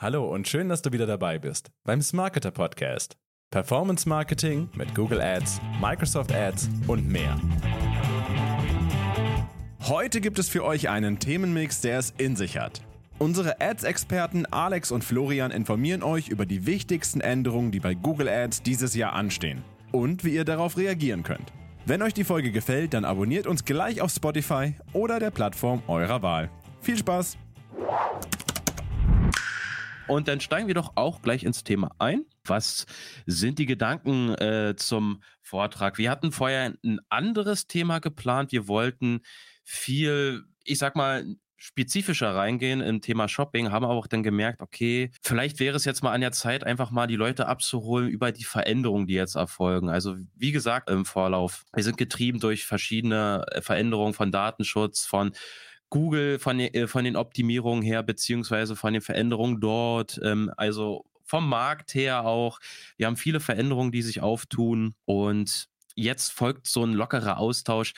Hallo und schön, dass du wieder dabei bist beim Smarketer Podcast. Performance Marketing mit Google Ads, Microsoft Ads und mehr. Heute gibt es für euch einen Themenmix, der es in sich hat. Unsere Ads-Experten Alex und Florian informieren euch über die wichtigsten Änderungen, die bei Google Ads dieses Jahr anstehen und wie ihr darauf reagieren könnt. Wenn euch die Folge gefällt, dann abonniert uns gleich auf Spotify oder der Plattform eurer Wahl. Viel Spaß! Und dann steigen wir doch auch gleich ins Thema ein. Was sind die Gedanken äh, zum Vortrag? Wir hatten vorher ein anderes Thema geplant. Wir wollten viel, ich sag mal, spezifischer reingehen im Thema Shopping, haben aber auch dann gemerkt, okay, vielleicht wäre es jetzt mal an der Zeit, einfach mal die Leute abzuholen über die Veränderungen, die jetzt erfolgen. Also wie gesagt im Vorlauf, wir sind getrieben durch verschiedene Veränderungen von Datenschutz, von Google von, äh, von den Optimierungen her, beziehungsweise von den Veränderungen dort, ähm, also vom Markt her auch. Wir haben viele Veränderungen, die sich auftun und jetzt folgt so ein lockerer Austausch.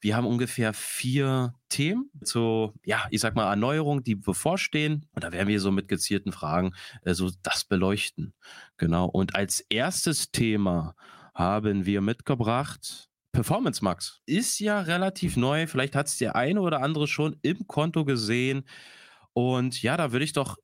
Wir haben ungefähr vier Themen zu, ja, ich sag mal, Erneuerungen, die bevorstehen. Und da werden wir so mit gezielten Fragen äh, so das beleuchten. Genau. Und als erstes Thema haben wir mitgebracht Performance Max ist ja relativ neu. Vielleicht hat es der eine oder andere schon im Konto gesehen. Und ja, da würde ich doch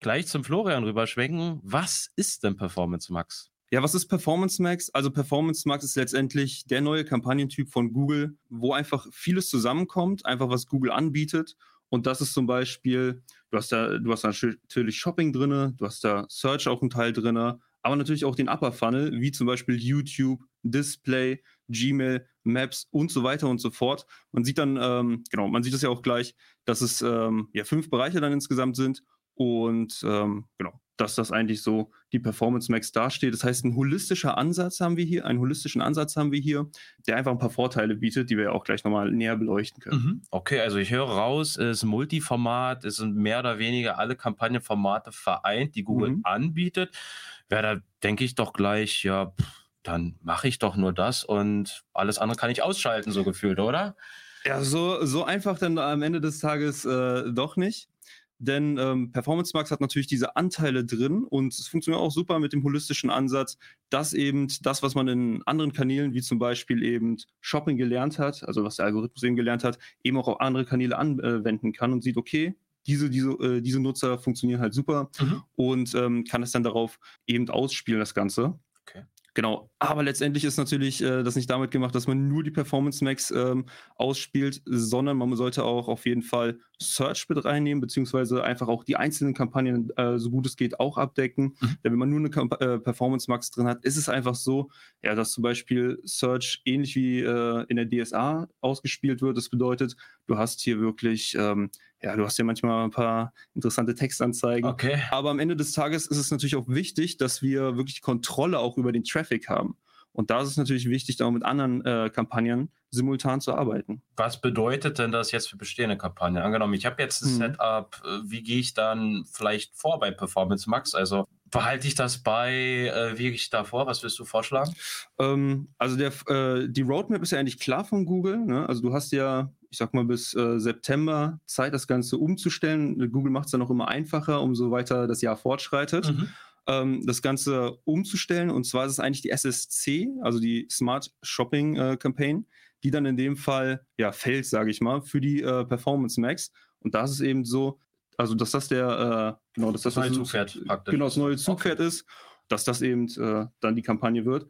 gleich zum Florian rüberschwenken. Was ist denn Performance Max? Ja, was ist Performance Max? Also Performance Max ist letztendlich der neue Kampagnentyp von Google, wo einfach vieles zusammenkommt, einfach was Google anbietet. Und das ist zum Beispiel, du hast da, du hast da natürlich Shopping drinne, du hast da Search auch einen Teil drinne, aber natürlich auch den Upper Funnel, wie zum Beispiel YouTube, Display, Gmail, Maps und so weiter und so fort. Man sieht dann, ähm, genau, man sieht es ja auch gleich, dass es ähm, ja fünf Bereiche dann insgesamt sind und ähm, genau, dass das eigentlich so die Performance Max dasteht. Das heißt, ein holistischer Ansatz haben wir hier, einen holistischen Ansatz haben wir hier, der einfach ein paar Vorteile bietet, die wir ja auch gleich nochmal näher beleuchten können. Mhm. Okay, also ich höre raus, es ist Multiformat, es sind mehr oder weniger alle Kampagnenformate vereint, die Google mhm. anbietet wäre da, denke ich doch gleich, ja, dann mache ich doch nur das und alles andere kann ich ausschalten, so gefühlt, oder? Ja, so, so einfach dann am Ende des Tages äh, doch nicht. Denn ähm, Performance Max hat natürlich diese Anteile drin und es funktioniert auch super mit dem holistischen Ansatz, dass eben das, was man in anderen Kanälen, wie zum Beispiel eben Shopping gelernt hat, also was der Algorithmus eben gelernt hat, eben auch auf andere Kanäle anwenden kann und sieht, okay, diese, diese, äh, diese Nutzer funktionieren halt super mhm. und ähm, kann es dann darauf eben ausspielen, das Ganze. Genau, aber letztendlich ist natürlich äh, das nicht damit gemacht, dass man nur die Performance Max ähm, ausspielt, sondern man sollte auch auf jeden Fall Search mit reinnehmen, beziehungsweise einfach auch die einzelnen Kampagnen, äh, so gut es geht, auch abdecken. Mhm. Denn wenn man nur eine Kamp äh, Performance Max drin hat, ist es einfach so, ja, dass zum Beispiel Search ähnlich wie äh, in der DSA ausgespielt wird. Das bedeutet, du hast hier wirklich ähm, ja, du hast ja manchmal ein paar interessante Textanzeigen. Okay. Aber am Ende des Tages ist es natürlich auch wichtig, dass wir wirklich Kontrolle auch über den Traffic haben. Und da ist es natürlich wichtig, auch mit anderen äh, Kampagnen simultan zu arbeiten. Was bedeutet denn das jetzt für bestehende Kampagnen? Angenommen, ich habe jetzt ein hm. Setup, äh, wie gehe ich dann vielleicht vor bei Performance Max? Also behalte ich das bei, äh, wie gehe ich da vor? Was willst du vorschlagen? Ähm, also der, äh, die Roadmap ist ja eigentlich klar von Google. Ne? Also du hast ja ich sag mal, bis äh, September Zeit, das Ganze umzustellen. Google macht es dann auch immer einfacher, umso weiter das Jahr fortschreitet. Mhm. Ähm, das Ganze umzustellen. Und zwar ist es eigentlich die SSC, also die Smart Shopping äh, Campaign, die dann in dem Fall ja fällt, sage ich mal, für die äh, Performance Max. Und das ist eben so, also dass das der äh, genau, dass das, das neue Zugpferd praktisch. Genau, das neue Zugpferd okay. ist, dass das eben äh, dann die Kampagne wird.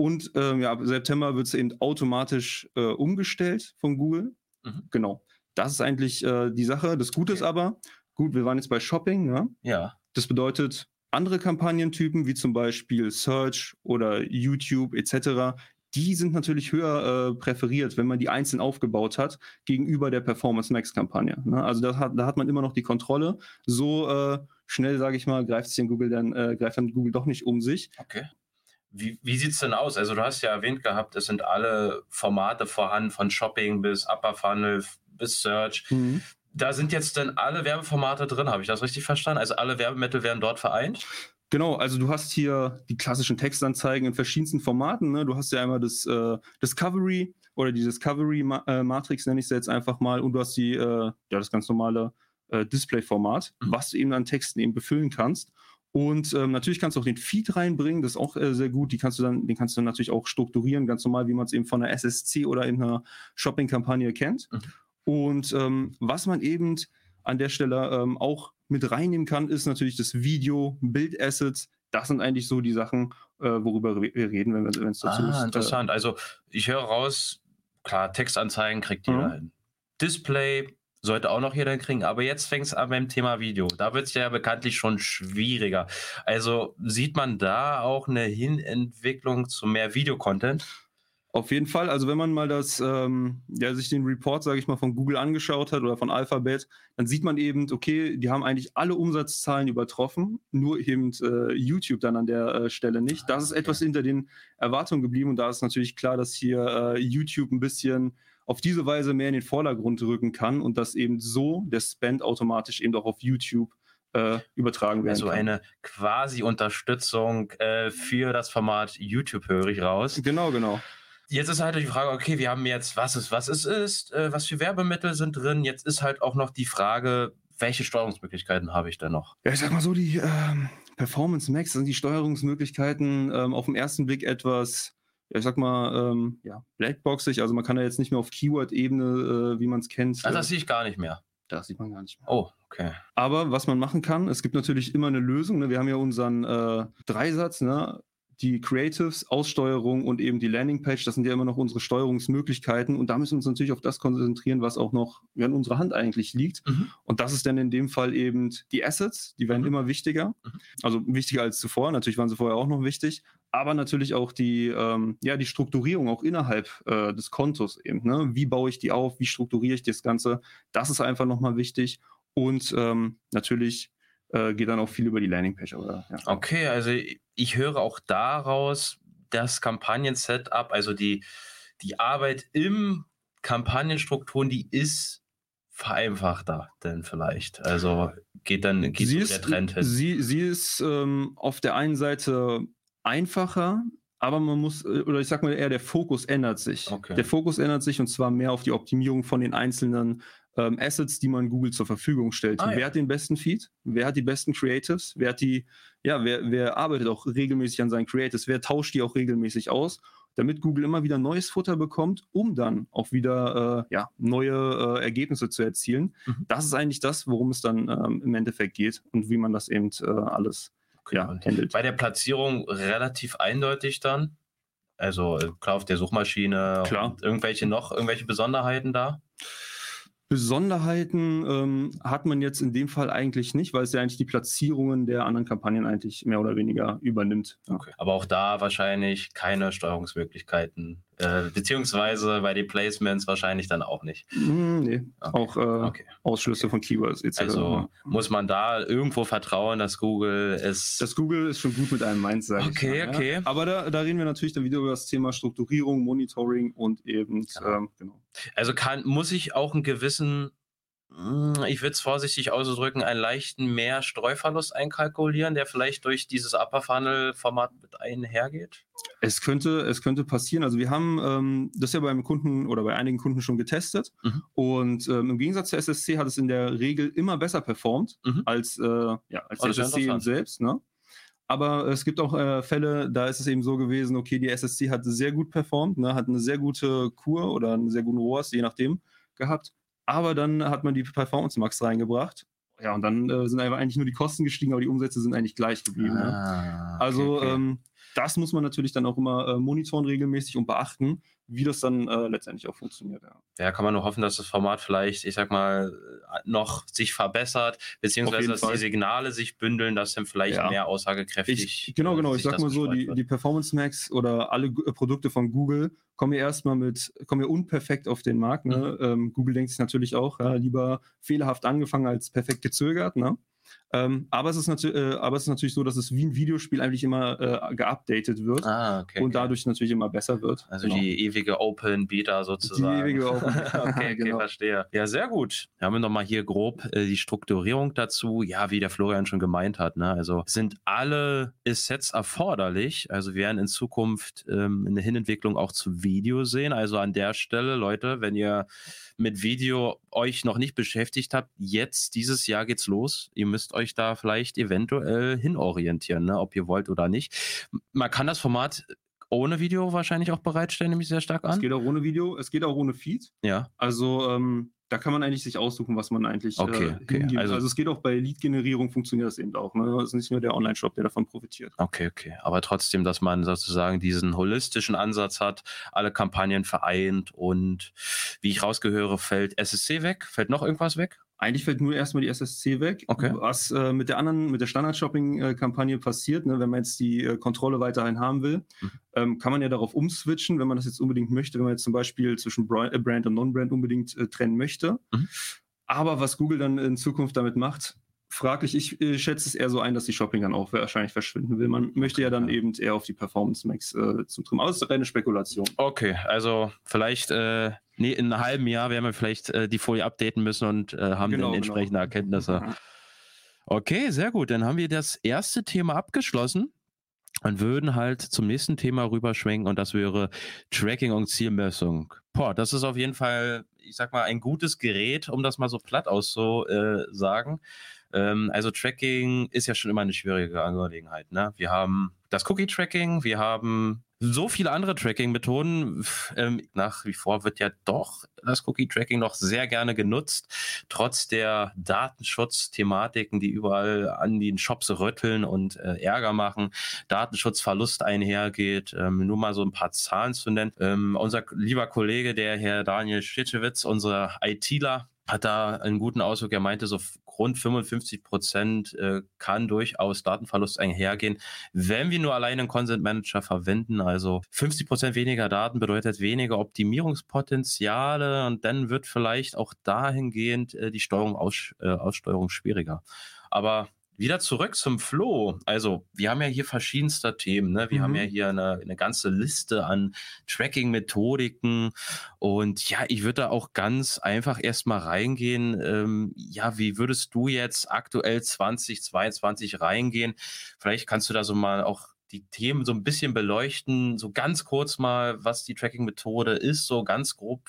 Und ähm, ja, ab September wird es eben automatisch äh, umgestellt von Google. Mhm. Genau. Das ist eigentlich äh, die Sache. Das Gute okay. ist aber, gut, wir waren jetzt bei Shopping, ne? Ja. Das bedeutet, andere Kampagnentypen, wie zum Beispiel Search oder YouTube etc., die sind natürlich höher äh, präferiert, wenn man die einzeln aufgebaut hat, gegenüber der Performance Max Kampagne. Ne? Also da hat, da hat man immer noch die Kontrolle. So äh, schnell, sage ich mal, greift sich Google dann, äh, greift dann Google doch nicht um sich. Okay. Wie, wie sieht es denn aus? Also du hast ja erwähnt gehabt, es sind alle Formate vorhanden, von Shopping bis Upper Funnel bis Search. Mhm. Da sind jetzt dann alle Werbeformate drin, habe ich das richtig verstanden? Also alle Werbemittel werden dort vereint? Genau, also du hast hier die klassischen Textanzeigen in verschiedensten Formaten. Ne? Du hast ja einmal das äh, Discovery oder die Discovery äh, Matrix nenne ich sie jetzt einfach mal und du hast die äh, ja das ganz normale äh, Display-Format, Mhm. was du eben an Texten eben befüllen kannst. Und ähm, natürlich kannst du auch den Feed reinbringen, das ist auch äh, sehr gut. Die kannst du dann, den kannst du dann natürlich auch strukturieren, ganz normal, wie man es eben von einer SSC oder in einer Shopping-Kampagne kennt. Mhm. Und ähm, was man eben an der Stelle ähm, auch mit reinnehmen kann, ist natürlich das Video, Bildassets. Das sind eigentlich so die Sachen, äh, worüber wir reden, wenn es dazu ist. Ah, Äh, interessant. Also ich höre raus, klar, Textanzeigen kriegt jeder Mhm. hin. Display sollte auch noch jeder hinkriegen, aber jetzt fängt es an beim Thema Video. Da wird es ja bekanntlich schon schwieriger. Also sieht man da auch eine Hinentwicklung zu mehr Videocontent? Auf jeden Fall. Also wenn man mal das, ähm, ja, sich den Report, sage ich mal, von Google angeschaut hat oder von Alphabet, dann sieht man eben, okay, die haben eigentlich alle Umsatzzahlen übertroffen, nur eben äh, YouTube dann an der äh, Stelle nicht. Das ist etwas hinter den Erwartungen geblieben und da ist natürlich klar, dass hier äh, YouTube ein bisschen auf diese Weise mehr in den Vordergrund rücken kann und dass eben so der Spend automatisch eben auch auf YouTube äh, übertragen werden Also kann. eine quasi Unterstützung äh, für das Format YouTube höre ich raus. Genau, genau. Jetzt ist halt die Frage, okay, wir haben jetzt, was es, was es ist, äh, was für Werbemittel sind drin. Jetzt ist halt auch noch die Frage, welche Steuerungsmöglichkeiten habe ich denn noch? Ja, ich sag mal so, die ähm, Performance Max sind die Steuerungsmöglichkeiten ähm, auf den ersten Blick etwas, ja, ich sag mal, ähm, ja, blackboxig. Also man kann da jetzt nicht mehr auf Keyword-Ebene, äh, wie man es kennt. Also äh, das sehe ich gar nicht mehr. das sieht man gar nicht mehr. Oh, okay. Aber was man machen kann, es gibt natürlich immer eine Lösung. Ne? Wir haben ja unseren äh, Dreisatz, ne? Die Creatives, Aussteuerung und eben die Landingpage. Das sind ja immer noch unsere Steuerungsmöglichkeiten. Und da müssen wir uns natürlich auf das konzentrieren, was auch noch ja, in unserer Hand eigentlich liegt. Mhm. Und das ist dann in dem Fall eben die Assets, die werden Mhm. immer wichtiger. Mhm. Also wichtiger als zuvor. Natürlich waren sie vorher auch noch wichtig. Aber natürlich auch die, ähm, ja, die Strukturierung auch innerhalb äh, des Kontos eben. Ne? Wie baue ich die auf? Wie strukturiere ich das Ganze? Das ist einfach nochmal wichtig. Und ähm, natürlich äh, geht dann auch viel über die Landingpage. Aber, ja. Okay, also ich höre auch daraus das Kampagnen-Setup, also die, die Arbeit im Kampagnenstrukturen, die ist vereinfachter denn vielleicht. Also geht dann geht sie so ist, der Trend hin. Sie, sie ist ähm, auf der einen Seite einfacher, aber man muss, äh, oder ich sag mal eher, der Fokus ändert sich. Okay. Der Fokus ändert sich und zwar mehr auf die Optimierung von den einzelnen ähm, Assets, die man Google zur Verfügung stellt. Ah, ja. Wer hat den besten Feed? Wer hat die besten Creatives? Wer hat die, ja, wer, wer arbeitet auch regelmäßig an seinen Creatives? Wer tauscht die auch regelmäßig aus? Damit Google immer wieder neues Futter bekommt, um dann auch wieder äh, ja, neue äh, Ergebnisse zu erzielen. Mhm. Das ist eigentlich das, worum es dann ähm, im Endeffekt geht und wie man das eben äh, alles Okay, ja, handelt. Bei der Platzierung relativ eindeutig dann. Also äh, klar auf der Suchmaschine irgendwelche noch, irgendwelche Besonderheiten da. Besonderheiten ähm, hat man jetzt in dem Fall eigentlich nicht, weil es ja eigentlich die Platzierungen der anderen Kampagnen eigentlich mehr oder weniger übernimmt. Okay. Aber auch da wahrscheinlich keine Steuerungsmöglichkeiten. Äh, beziehungsweise bei den Placements wahrscheinlich dann auch nicht. Hm, nee, Okay. auch äh, Okay. Ausschlüsse von Keywords etc. Also muss man da irgendwo vertrauen, dass Google es. das Google ist schon gut mit einem Mainz, sag Okay, mal, okay. Ja. Aber da, da reden wir natürlich dann wieder über das Thema Strukturierung, Monitoring und eben, Genau. ähm, genau. Also kann, muss ich auch einen gewissen, mh, ich würde es vorsichtig ausdrücken, einen leichten mehr Streuverlust einkalkulieren, der vielleicht durch dieses Upper Funnel Format mit einhergeht? Es könnte, es könnte passieren. Also wir haben ähm, das ja beim Kunden oder bei einigen Kunden schon getestet. Mhm. Und ähm, im Gegensatz zur SSC hat es in der Regel immer besser performt Mhm. als, äh, ja, als Oh, SSC selbst. Ne? Aber es gibt auch äh, Fälle, da ist es eben so gewesen, okay, die SSC hat sehr gut performt, ne, hat eine sehr gute Kur oder einen sehr guten ROAS, je nachdem, gehabt. Aber dann hat man die Performance Max reingebracht. Ja, und dann äh, sind einfach eigentlich nur die Kosten gestiegen, aber die Umsätze sind eigentlich gleich geblieben. Ne? Ah, okay, Also okay. Ähm, das muss man natürlich dann auch immer äh, monitoren regelmäßig und beachten, wie das dann äh, letztendlich auch funktioniert. Ja. ja, kann man nur hoffen, dass das Format vielleicht, ich sag mal, noch sich verbessert, beziehungsweise dass Fall. die Signale sich bündeln, dass dann vielleicht Ja. mehr aussagekräftig. Ich, genau, äh, genau. Ich sag mal so, die, die Performance Max oder alle Gu- äh, Produkte von Google kommen ja erstmal mit, kommen ja unperfekt auf den Markt. Ne? Mhm. Ähm, Google denkt sich natürlich auch, ja, lieber fehlerhaft angefangen als perfekt gezögert. Ne? Ähm, aber, es ist äh, aber es ist natürlich so, dass es wie ein Videospiel eigentlich immer äh, geupdatet wird Ah, okay. und okay. dadurch natürlich immer besser wird. Also Genau. die ewige Open Beta sozusagen. Die ewige Open Beta, okay, okay, genau. verstehe. Ja, sehr gut. Wir haben nochmal hier grob äh, die Strukturierung dazu. Ja, wie der Florian schon gemeint hat. Ne? Also sind alle Assets erforderlich. Also wir werden in Zukunft ähm, eine Hinentwicklung auch zu Video sehen. Also an der Stelle, Leute, wenn ihr mit Video euch noch nicht beschäftigt habt, jetzt dieses Jahr geht's los. Ihr müsst euch da vielleicht eventuell hinorientieren, ne? ob ihr wollt oder nicht. Man kann das Format ohne Video wahrscheinlich auch bereitstellen, nehme ich sehr stark Es an. geht auch ohne Video, es geht auch ohne Feed. Ja, Also ähm, da kann man eigentlich sich aussuchen, was man eigentlich Okay, äh, okay. Also- Also, es geht auch bei Lead-Generierung, funktioniert das eben auch. Ne? Das ist nicht nur der Online-Shop, der davon profitiert. okay, okay. Aber trotzdem, dass man sozusagen diesen holistischen Ansatz hat, alle Kampagnen vereint und wie ich rausgehöre, fällt SSC weg. Fällt noch irgendwas weg? Eigentlich fällt nur erstmal die SSC weg. Okay. Was äh, mit der anderen, mit der Standard-Shopping-Kampagne passiert, ne, wenn man jetzt die äh, Kontrolle weiterhin haben will, Mhm. ähm, kann man ja darauf umswitchen, wenn man das jetzt unbedingt möchte, wenn man jetzt zum Beispiel zwischen äh, Brand und Non-Brand unbedingt äh, trennen möchte. Mhm. Aber was Google dann in Zukunft damit macht, fraglich. Ich äh, schätze es eher so ein, dass die Shopping dann auch wahrscheinlich verschwinden will. Man möchte ja dann eben eher auf die Performance Max äh, zum Trimmen. Aber es ist reine Spekulation. Okay, also vielleicht äh, nee, in einem halben Jahr werden wir vielleicht äh, die Folie updaten müssen und äh, haben Genau, dann genau. entsprechende Erkenntnisse. Okay, sehr gut. Dann haben wir das erste Thema abgeschlossen und würden halt zum nächsten Thema rüberschwenken und das wäre Tracking und Zielmessung. Boah, das ist auf jeden Fall, ich sag mal, ein gutes Gerät, um das mal so platt auszusagen. Äh, sagen. ähm, also Tracking ist ja schon immer eine schwierige Angelegenheit. Ne? Wir haben das Cookie-Tracking, wir haben so viele andere Tracking-Methoden. Ähm, nach wie vor wird ja doch das Cookie-Tracking noch sehr gerne genutzt, trotz der Datenschutzthematiken, die überall an den Shops rütteln und äh, Ärger machen, Datenschutzverlust einhergeht. Ähm, nur mal so ein paar Zahlen zu nennen. Ähm, unser lieber Kollege, der Herr Daniel Schiczewitz, unser ITler, hat da einen guten Ausdruck. Er meinte, so rund 55 Prozent äh, kann durchaus Datenverlust einhergehen, wenn wir nur alleine einen Consent Manager verwenden. Also 50 Prozent weniger Daten bedeutet weniger Optimierungspotenziale und dann wird vielleicht auch dahingehend äh, die Steuerung, Aus, äh, Aussteuerung schwieriger. Aber wieder zurück zum Flow. Also, wir haben ja hier verschiedenste Themen. Ne? Wir Mhm. haben ja hier eine, eine ganze Liste an Tracking-Methodiken. Und ja, ich würde da auch ganz einfach erstmal reingehen. Ähm, ja, wie würdest du jetzt aktuell 2022 reingehen? Vielleicht kannst du da so mal auch die Themen so ein bisschen beleuchten, so ganz kurz mal, was die Tracking-Methode ist, so ganz grob.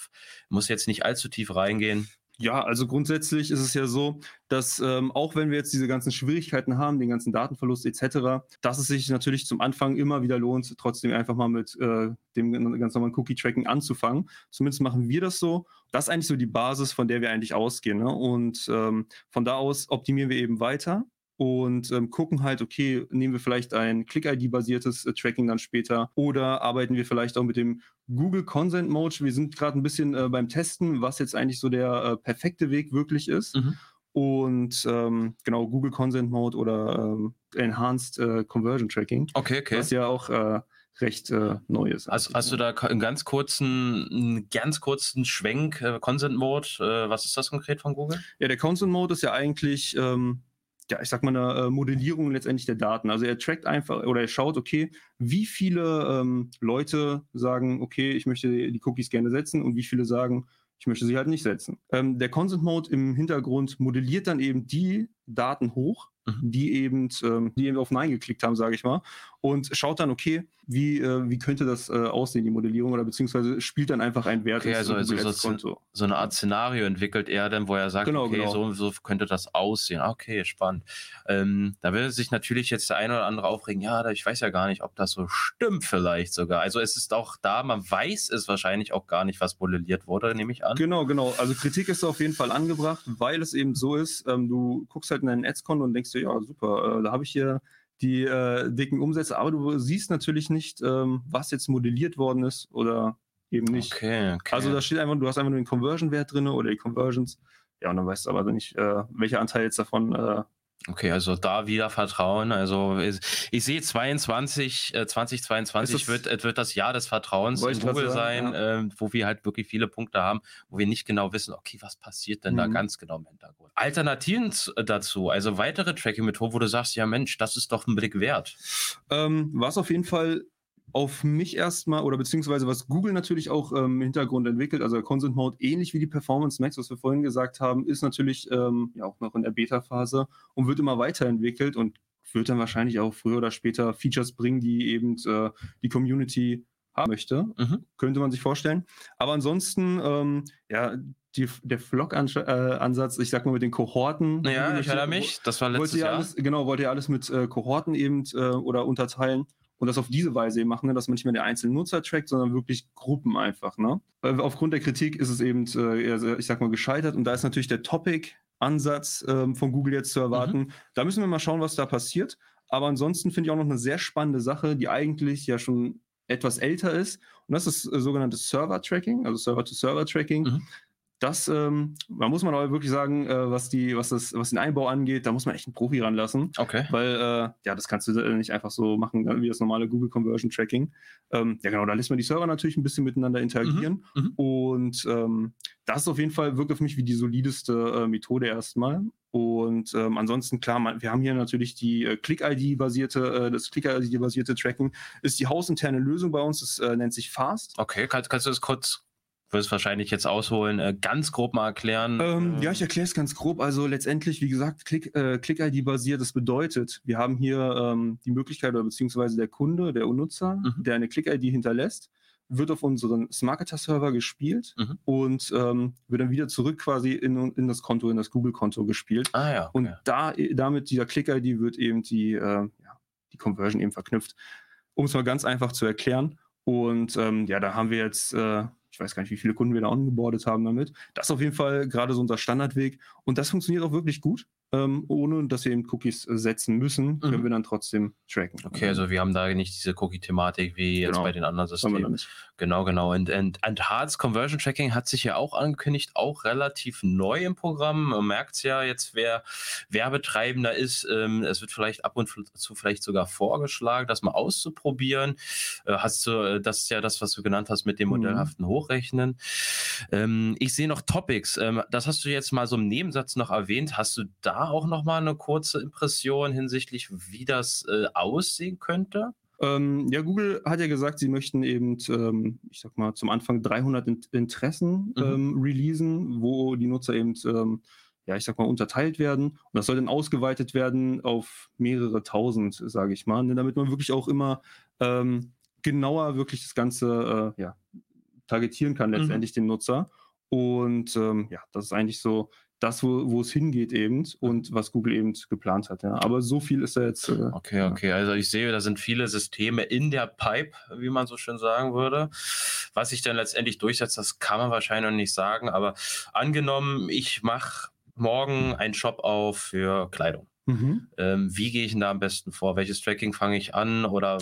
Muss jetzt nicht allzu tief reingehen. Ja, also grundsätzlich ist es ja so, dass ähm, auch wenn wir jetzt diese ganzen Schwierigkeiten haben, den ganzen Datenverlust etc., dass es sich natürlich zum Anfang immer wieder lohnt, trotzdem einfach mal mit äh, dem ganz normalen Cookie-Tracking anzufangen. Zumindest machen wir das so. Das ist eigentlich so die Basis, von der wir eigentlich ausgehen. Ne? Und ähm, von da aus optimieren wir eben weiter und ähm, gucken halt, okay, nehmen wir vielleicht ein Click-ID-basiertes äh, Tracking dann später oder arbeiten wir vielleicht auch mit dem Google Consent Mode. Wir sind gerade ein bisschen äh, beim Testen, was jetzt eigentlich so der äh, perfekte Weg wirklich ist. Mhm. Und ähm, genau, Google Consent Mode oder ähm, Enhanced äh, Conversion Tracking, Okay, okay. was ja auch äh, recht äh, neu ist. Hast, hast du da einen ganz kurzen, einen ganz kurzen Schwenk, äh, Consent Mode? Äh, was ist das konkret von Google? Ja, der Consent Mode ist ja eigentlich, ähm, ja, ich sag mal, eine äh, Modellierung letztendlich der Daten. Also er trackt einfach oder er schaut, okay, wie viele ähm, Leute sagen, okay, ich möchte die Cookies gerne setzen und wie viele sagen, ich möchte sie halt nicht setzen. Ähm, der Consent Mode im Hintergrund modelliert dann eben die Daten hoch, Mhm. die eben, ähm, die eben auf Nein geklickt haben, sage ich mal, und schaut dann, okay, wie, äh, wie könnte das äh, aussehen, die Modellierung, oder beziehungsweise spielt dann einfach ein Wert Okay, also- also so-. So eine Art Szenario entwickelt er dann, wo er sagt, Genau, okay, genau. so, so könnte das aussehen. Ah, Okay, spannend. Ähm, da will sich natürlich jetzt der eine oder andere aufregen, ja, ich weiß ja gar nicht, ob das so stimmt vielleicht sogar. Also es ist auch da, man weiß es wahrscheinlich auch gar nicht, was modelliert wurde, nehme ich an. Genau, genau. Also Kritik ist auf jeden Fall angebracht, weil es eben so ist, ähm, du guckst halt in dein Ads-Konto und denkst dir, ja, super, äh, da habe ich hier die äh, dicken Umsätze, aber du siehst natürlich nicht, ähm, was jetzt modelliert worden ist oder eben nicht. Okay, okay. Also da steht einfach, du hast einfach nur den Conversion-Wert drin oder die Conversions. Ja, und dann weißt du aber nicht, äh, welcher Anteil jetzt davon äh, Okay, also da wieder Vertrauen. Also ich, ich sehe 22, äh, 2022 Es ist- wird, wird das Jahr des Vertrauens in Google sagen, sein, äh, wo wir halt wirklich viele Punkte haben, wo wir nicht genau wissen, okay, was passiert denn da Mhm. ganz genau im Hintergrund. Alternativen z- dazu, also weitere Tracking-Methoden, wo du sagst, ja Mensch, das ist doch ein Blick wert. Ähm, was auf jeden Fall auf mich erstmal oder beziehungsweise was Google natürlich auch ähm, im Hintergrund entwickelt, also Consent Mode, ähnlich wie die Performance Max, was wir vorhin gesagt haben, ist natürlich ähm, ja auch noch in der Beta-Phase und wird immer weiterentwickelt und wird dann wahrscheinlich auch früher oder später Features bringen, die eben äh, die Community haben möchte. Mhm. Könnte man sich vorstellen. Aber ansonsten, ähm, ja, die, der Flock-Ansatz, ich sag mal mit den Kohorten. Ja, Google ich erinnere mich, das war letztes ja Jahr. alles, genau, wollte ja alles mit äh, Kohorten eben äh, oder unterteilen und das auf diese Weise eben machen, ne, dass man nicht mehr den einzelnen Nutzer trackt, sondern wirklich Gruppen einfach. Ne? Weil aufgrund der Kritik ist es eben, äh, ich sag mal, gescheitert und da ist natürlich der Topic-Ansatz ähm, von Google jetzt zu erwarten. Da müssen wir mal schauen, was da passiert. Aber ansonsten finde ich auch noch eine sehr spannende Sache, die eigentlich ja schon etwas älter ist. Und das ist äh, sogenanntes Server-Tracking, also Server-to-Server-Tracking. Mhm. Das, ähm, da muss man aber wirklich sagen, äh, was, die, was, das, was den Einbau angeht, da muss man echt einen Profi ranlassen. Okay. Weil, äh, ja, das kannst du nicht einfach so machen äh, wie das normale Google Conversion Tracking. Ähm, ja, genau, da lässt man die Server natürlich ein bisschen miteinander interagieren. Mhm, mhm. Und ähm, das auf jeden Fall wirkt auf mich wie die solideste äh, Methode erstmal. Und ähm, ansonsten, klar, man, wir haben hier natürlich die äh, Click-ID-basierte, äh, das Click-ID-basierte Tracking ist die hausinterne Lösung bei uns. Das äh, nennt sich Fast. Okay, kannst, kannst du das kurz, wirst wahrscheinlich jetzt ausholen, äh, ganz grob mal erklären? Ähm, Äh, ja, ich erkläre es ganz grob. Also letztendlich, wie gesagt, Click, äh, Click-ID basiert. Das bedeutet, wir haben hier ähm, die Möglichkeit oder beziehungsweise der Kunde, der Nutzer, Mhm. der eine Click-ID hinterlässt, wird auf unseren Smarketer-Server gespielt Mhm. und ähm, wird dann wieder zurück quasi in, in das Konto, in das Google-Konto gespielt. Ah ja. Und okay. da, damit dieser Click-ID wird eben die, äh, ja, die Conversion eben verknüpft. Um es mal ganz einfach zu erklären. Und ähm, ja, da haben wir jetzt, äh, ich weiß gar nicht, wie viele Kunden wir da ongeboardet haben damit. Das ist auf jeden Fall gerade so unser Standardweg. Und das funktioniert auch wirklich gut. Ähm, ohne dass wir eben Cookies äh, setzen müssen, können Mhm. wir dann trotzdem tracken. Okay, also wir haben da nicht diese Cookie-Thematik wie jetzt Genau. bei den anderen Systemen. Genau, genau. Und, und, und Hearts Conversion Tracking hat sich ja auch angekündigt, auch relativ neu im Programm. Man merkt es ja jetzt, wer Werbetreibender ist. Ähm, es wird vielleicht ab und zu vielleicht sogar vorgeschlagen, das mal auszuprobieren. Äh, hast du, äh, das ist ja das, was du genannt hast mit dem Mhm. modellhaften Hochrechnen. Ähm, ich sehe noch Topics. Ähm, das hast du jetzt mal so im Nebensatz noch erwähnt. Hast du da auch noch mal eine kurze Impression hinsichtlich, wie das äh, aussehen könnte? Ähm, ja, Google hat ja gesagt, sie möchten eben, ähm, ich sag mal, zum Anfang 300 In Interessen Mhm. ähm, releasen, wo die Nutzer eben, ähm, ja, ich sag mal, unterteilt werden. Und das soll dann ausgeweitet werden auf mehrere tausend, sage ich mal, ne, damit man wirklich auch immer ähm, genauer wirklich das Ganze äh, ja, targetieren kann, Mhm. letztendlich den Nutzer. Und ähm, ja, das ist eigentlich so das, wo, wo es hingeht eben und was Google eben geplant hat. Ja. Aber so viel ist da jetzt. Äh, Okay, okay. Also ich sehe, da sind viele Systeme in der Pipe, wie man so schön sagen würde. Was sich dann letztendlich durchsetzt, das kann man wahrscheinlich noch nicht sagen. Aber angenommen, ich mache morgen einen Shop auf für Kleidung. Mhm. Ähm, wie gehe ich denn da am besten vor? Welches Tracking fange ich an? Oder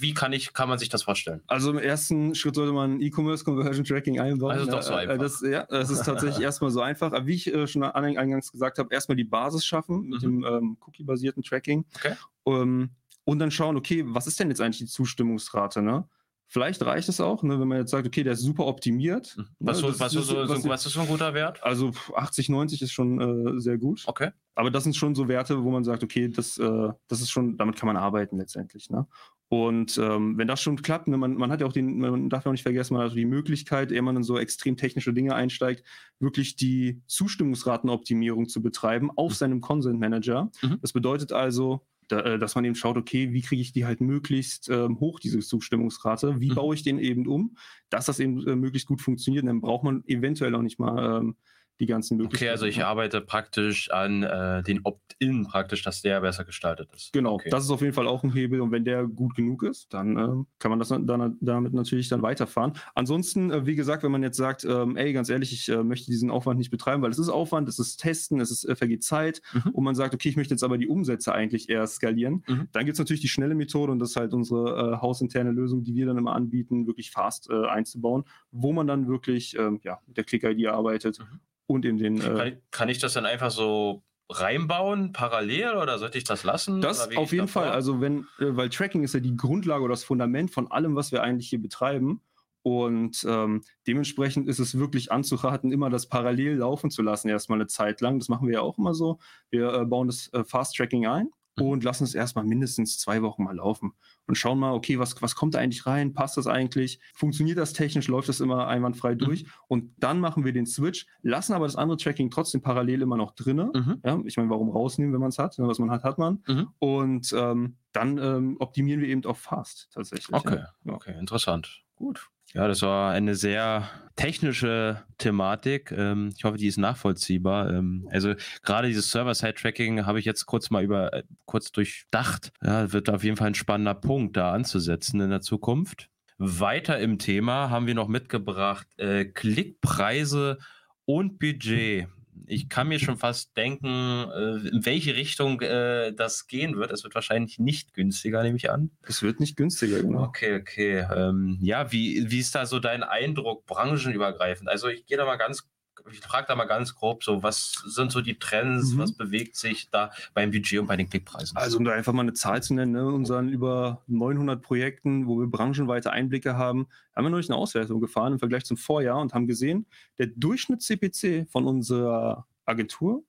wie kann ich, kann man sich das vorstellen? Also im ersten Schritt sollte man E-Commerce Conversion Tracking einbauen. Also ist doch so Äh, einfach. Das, ja, das ist tatsächlich erstmal so einfach. Aber wie ich äh, schon an- eingangs gesagt habe, erstmal die Basis schaffen mit Mhm. dem ähm, Cookie-basierten Tracking. Okay. Ähm, und dann schauen, okay, was ist denn jetzt eigentlich die Zustimmungsrate? Ne? Vielleicht reicht es auch, ne, wenn man jetzt sagt, okay, der ist super optimiert. Mhm. Was, Ne, so, das was, ist- so, so, was- was ist so ein guter Wert? Also pf, 80, 90 ist schon äh, sehr gut. Okay. Aber das sind schon so Werte, wo man sagt, okay, das, äh, das ist schon, damit kann man arbeiten letztendlich. Ne? Und ähm, wenn das schon klappt, ne, man, man hat ja auch den, man darf ja auch nicht vergessen, man hat auch die Möglichkeit, ehe man in so extrem technische Dinge einsteigt, wirklich die Zustimmungsratenoptimierung zu betreiben auf Mhm. seinem Consent Manager. Mhm. Das bedeutet also, da, äh, dass man eben schaut, okay, wie kriege ich die halt möglichst ähm, hoch, diese Zustimmungsrate? Wie Mhm. baue ich den eben um, dass das eben äh, möglichst gut funktioniert? Und dann braucht man eventuell auch nicht mal ähm, die ganzen Möglichkeiten. Okay, also ich arbeite praktisch an äh, den Opt-in praktisch, dass der besser gestaltet ist. Genau, Okay. das ist auf jeden Fall auch ein Hebel und wenn der gut genug ist, dann äh, kann man das dann, damit natürlich dann weiterfahren. Ansonsten, äh, wie gesagt, wenn man jetzt sagt, ähm, ey, ganz ehrlich, ich äh, möchte diesen Aufwand nicht betreiben, weil es ist Aufwand, es ist Testen, es ist, äh, vergeht Zeit Mhm. und man sagt, okay, ich möchte jetzt aber die Umsätze eigentlich eher skalieren, Mhm. dann gibt es natürlich die schnelle Methode und das ist halt unsere äh, hausinterne Lösung, die wir dann immer anbieten, wirklich fast einzubauen, wo man dann wirklich ähm, ja, mit der Click-ID arbeitet Mhm. Und in den... Kann, Äh, ich- kann ich das dann einfach so reinbauen, parallel oder sollte ich das lassen? Das auf jeden Fall. Also wenn, äh, weil Tracking ist ja die Grundlage oder das Fundament von allem, was wir eigentlich hier betreiben. Und ähm, dementsprechend ist es wirklich anzuraten, immer das parallel laufen zu lassen, erstmal eine Zeit lang. Das machen wir ja auch immer so. Wir äh, bauen das äh, Fast Tracking ein. Und lassen es erstmal mindestens zwei Wochen mal laufen und schauen mal, okay, was, was kommt da eigentlich rein? Passt das eigentlich? Funktioniert das technisch? Läuft das immer einwandfrei mhm. durch? Und dann machen wir den Switch, lassen aber das andere Tracking trotzdem parallel immer noch drinne. Mhm. Ja, ich meine, warum rausnehmen, wenn man es hat? Was man hat, hat man. Mhm. Und ähm, dann ähm, optimieren wir eben auch fast tatsächlich. Okay, ja. okay, interessant. Gut. Ja, das war eine sehr technische Thematik. Ähm, ich hoffe, die ist nachvollziehbar. Ähm, also gerade dieses Server-Side-Tracking habe ich jetzt kurz mal über äh, kurz durchdacht. Ja, wird auf jeden Fall ein spannender Punkt da anzusetzen in der Zukunft. Weiter im Thema haben wir noch mitgebracht äh, Klickpreise und Budget ich kann mir schon fast denken, äh, in welche Richtung äh, das gehen wird. Es wird wahrscheinlich nicht günstiger, nehme ich an. Es wird nicht günstiger, genau. Okay, okay. Ähm, ja, wie, wie ist da so dein Eindruck branchenübergreifend? Also ich gehe da mal ganz ich frage da mal ganz grob so, was sind so die Trends, mhm. was bewegt sich da beim Budget und bei den Klickpreisen? Also um da einfach mal eine Zahl zu nennen, ne, unseren über 900 Projekten, wo wir branchenweite Einblicke haben, haben wir neulich eine Auswertung gefahren im Vergleich zum Vorjahr und haben gesehen, der Durchschnitts-CPC von unserer Agentur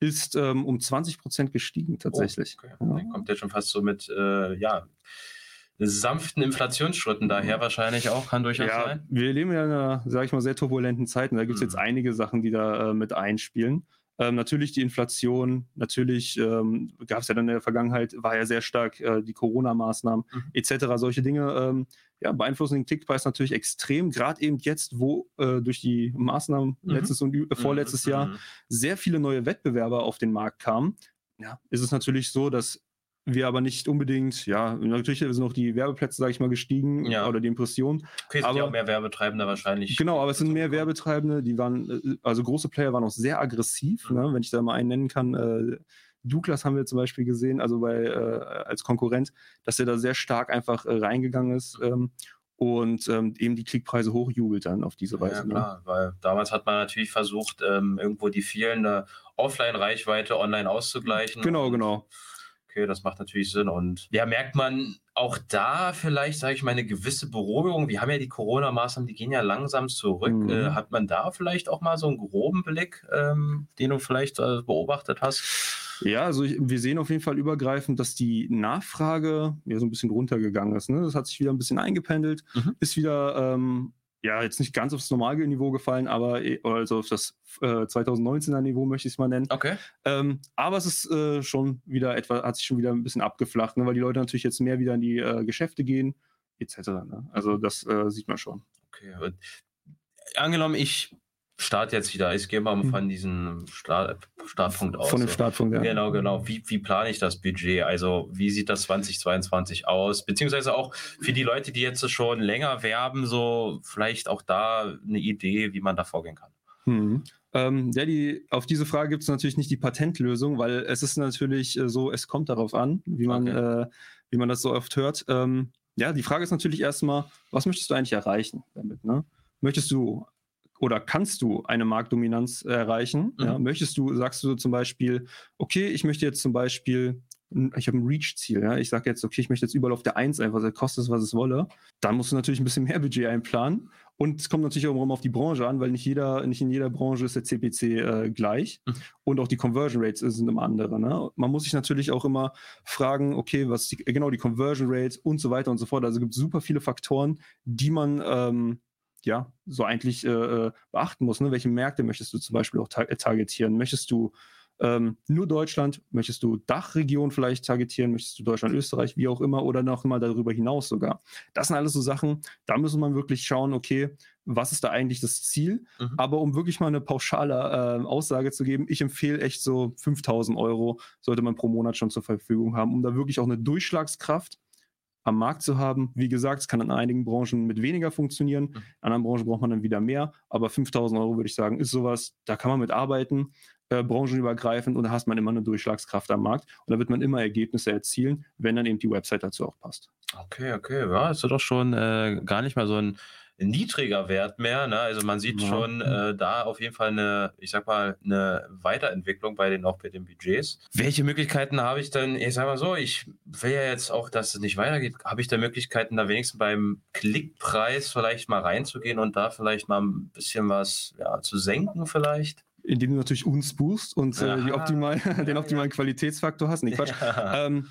ist ähm, um 20 Prozent gestiegen tatsächlich. Oh, okay. ja. Der kommt ja schon fast so mit, äh, ja, sanften Inflationsschritten daher wahrscheinlich auch, kann durchaus ja, sein. Wir leben ja in einer, sage ich mal, sehr turbulenten Zeit und da gibt es mhm. jetzt einige Sachen, die da äh, mit einspielen. Ähm, natürlich die Inflation, natürlich ähm, gab es ja dann in der Vergangenheit, war ja sehr stark äh, die Corona-Maßnahmen mhm. etc. Solche Dinge ähm, ja, beeinflussen den Klickpreis natürlich extrem, gerade eben jetzt, wo äh, durch die Maßnahmen mhm. letztes und äh, vorletztes mhm. Jahr mhm. sehr viele neue Wettbewerber auf den Markt kamen. Ja, ist es natürlich so, dass wir aber nicht unbedingt, ja, natürlich sind auch die Werbeplätze, sage ich mal, gestiegen ja. oder die Impressionen. Okay, es sind ja auch mehr Werbetreibende wahrscheinlich. Genau, aber es sind mehr Werbetreibende, die waren, äh, also große Player waren auch sehr aggressiv, mhm. ne, wenn ich da mal einen nennen kann. Äh, Douglas haben wir zum Beispiel gesehen, also bei, äh, als Konkurrent, dass er da sehr stark einfach äh, reingegangen ist ähm, und ähm, eben die Klickpreise hochjubelt dann auf diese Weise. Ja, ne? klar, ne? weil damals hat man natürlich versucht, ähm, irgendwo die fehlende Offline-Reichweite online auszugleichen. Genau, genau okay, das macht natürlich Sinn. Und ja, merkt man auch da vielleicht, sage ich mal, eine gewisse Beruhigung. Wir haben ja die Corona-Maßnahmen, die gehen ja langsam zurück. Mhm. Äh, hat man da vielleicht auch mal so einen groben Blick, ähm, den du vielleicht äh, beobachtet hast? Ja, also ich, wir sehen auf jeden Fall übergreifend, dass die Nachfrage ja so ein bisschen runtergegangen ist. Ne? Das hat sich wieder ein bisschen eingependelt, mhm. ist wieder ähm, ja, jetzt nicht ganz aufs normale Niveau gefallen, aber eh, also auf das äh, 2019er Niveau möchte ich es mal nennen. Okay. Ähm, aber es ist äh, schon wieder etwa, hat sich schon wieder ein bisschen abgeflacht, ne, weil die Leute natürlich jetzt mehr wieder in die äh, Geschäfte gehen, etc. Ne? Also das äh, sieht man schon. Okay. Angenommen, ich Start jetzt wieder. Ich gehe mal hm. von diesem Start, Startpunkt aus. Von dem Startpunkt, ja. Genau, genau. Wie, wie plane ich das Budget? Also, wie sieht das 2022 aus? Beziehungsweise auch für die Leute, die jetzt schon länger werben, so vielleicht auch da eine Idee, wie man da vorgehen kann. Hm. Ähm, ja, die, auf diese Frage gibt es natürlich nicht die Patentlösung, weil es ist natürlich äh, so, es kommt darauf an, wie man, okay. äh, wie man das so oft hört. Ähm, ja, die Frage ist natürlich erstmal, was möchtest du eigentlich erreichen damit? Ne? Möchtest du oder kannst du eine Marktdominanz erreichen? Mhm. Ja, möchtest du, sagst du zum Beispiel, okay, ich möchte jetzt zum Beispiel, ich habe ein Reach-Ziel, ja, ich sage jetzt, okay, ich möchte jetzt überall auf der 1 einfach, kostet es, was es wolle, dann musst du natürlich ein bisschen mehr Budget einplanen. Und es kommt natürlich auch immer auf die Branche an, weil nicht jeder, nicht in jeder Branche ist der CPC äh, gleich. Mhm. Und auch die Conversion Rates sind immer andere. Ne? Man muss sich natürlich auch immer fragen, okay, was die, genau die Conversion Rate und so weiter und so fort. Also es gibt super viele Faktoren, die man ähm, ja, so eigentlich äh, äh, beachten muss. Ne? Welche Märkte möchtest du zum Beispiel auch tar äh, targetieren? Möchtest du ähm, nur Deutschland? Möchtest du Dachregion vielleicht targetieren? Möchtest du Deutschland, Österreich, wie auch immer, oder noch mal darüber hinaus sogar? Das sind alles so Sachen, da muss man wirklich schauen, okay, was ist da eigentlich das Ziel? Mhm. Aber um wirklich mal eine pauschale äh, Aussage zu geben, ich empfehle echt so 5000 Euro sollte man pro Monat schon zur Verfügung haben, um da wirklich auch eine Durchschlagskraft am Markt zu haben. Wie gesagt, es kann in einigen Branchen mit weniger funktionieren, in anderen Branchen braucht man dann wieder mehr, aber 5000 Euro würde ich sagen, ist sowas, da kann man mit arbeiten, äh, branchenübergreifend und da hast man immer eine Durchschlagskraft am Markt und da wird man immer Ergebnisse erzielen, wenn dann eben die Website dazu auch passt. Okay, okay, ja, ist doch schon äh, gar nicht mal so ein niedriger Wert mehr. Ne? Also man sieht Ja. schon äh, da auf jeden Fall eine, ich sag mal, eine Weiterentwicklung bei den auch bei den Budgets. Welche Möglichkeiten habe ich denn? Ich sag mal so, ich will ja jetzt auch, dass es nicht weitergeht. Habe ich da Möglichkeiten, da wenigstens beim Klickpreis vielleicht mal reinzugehen und da vielleicht mal ein bisschen was ja, zu senken vielleicht? Indem du natürlich uns boost und äh, Aha. optimal, den Ja, optimalen Qualitätsfaktor hast. Nee, Quatsch. Ja. ähm,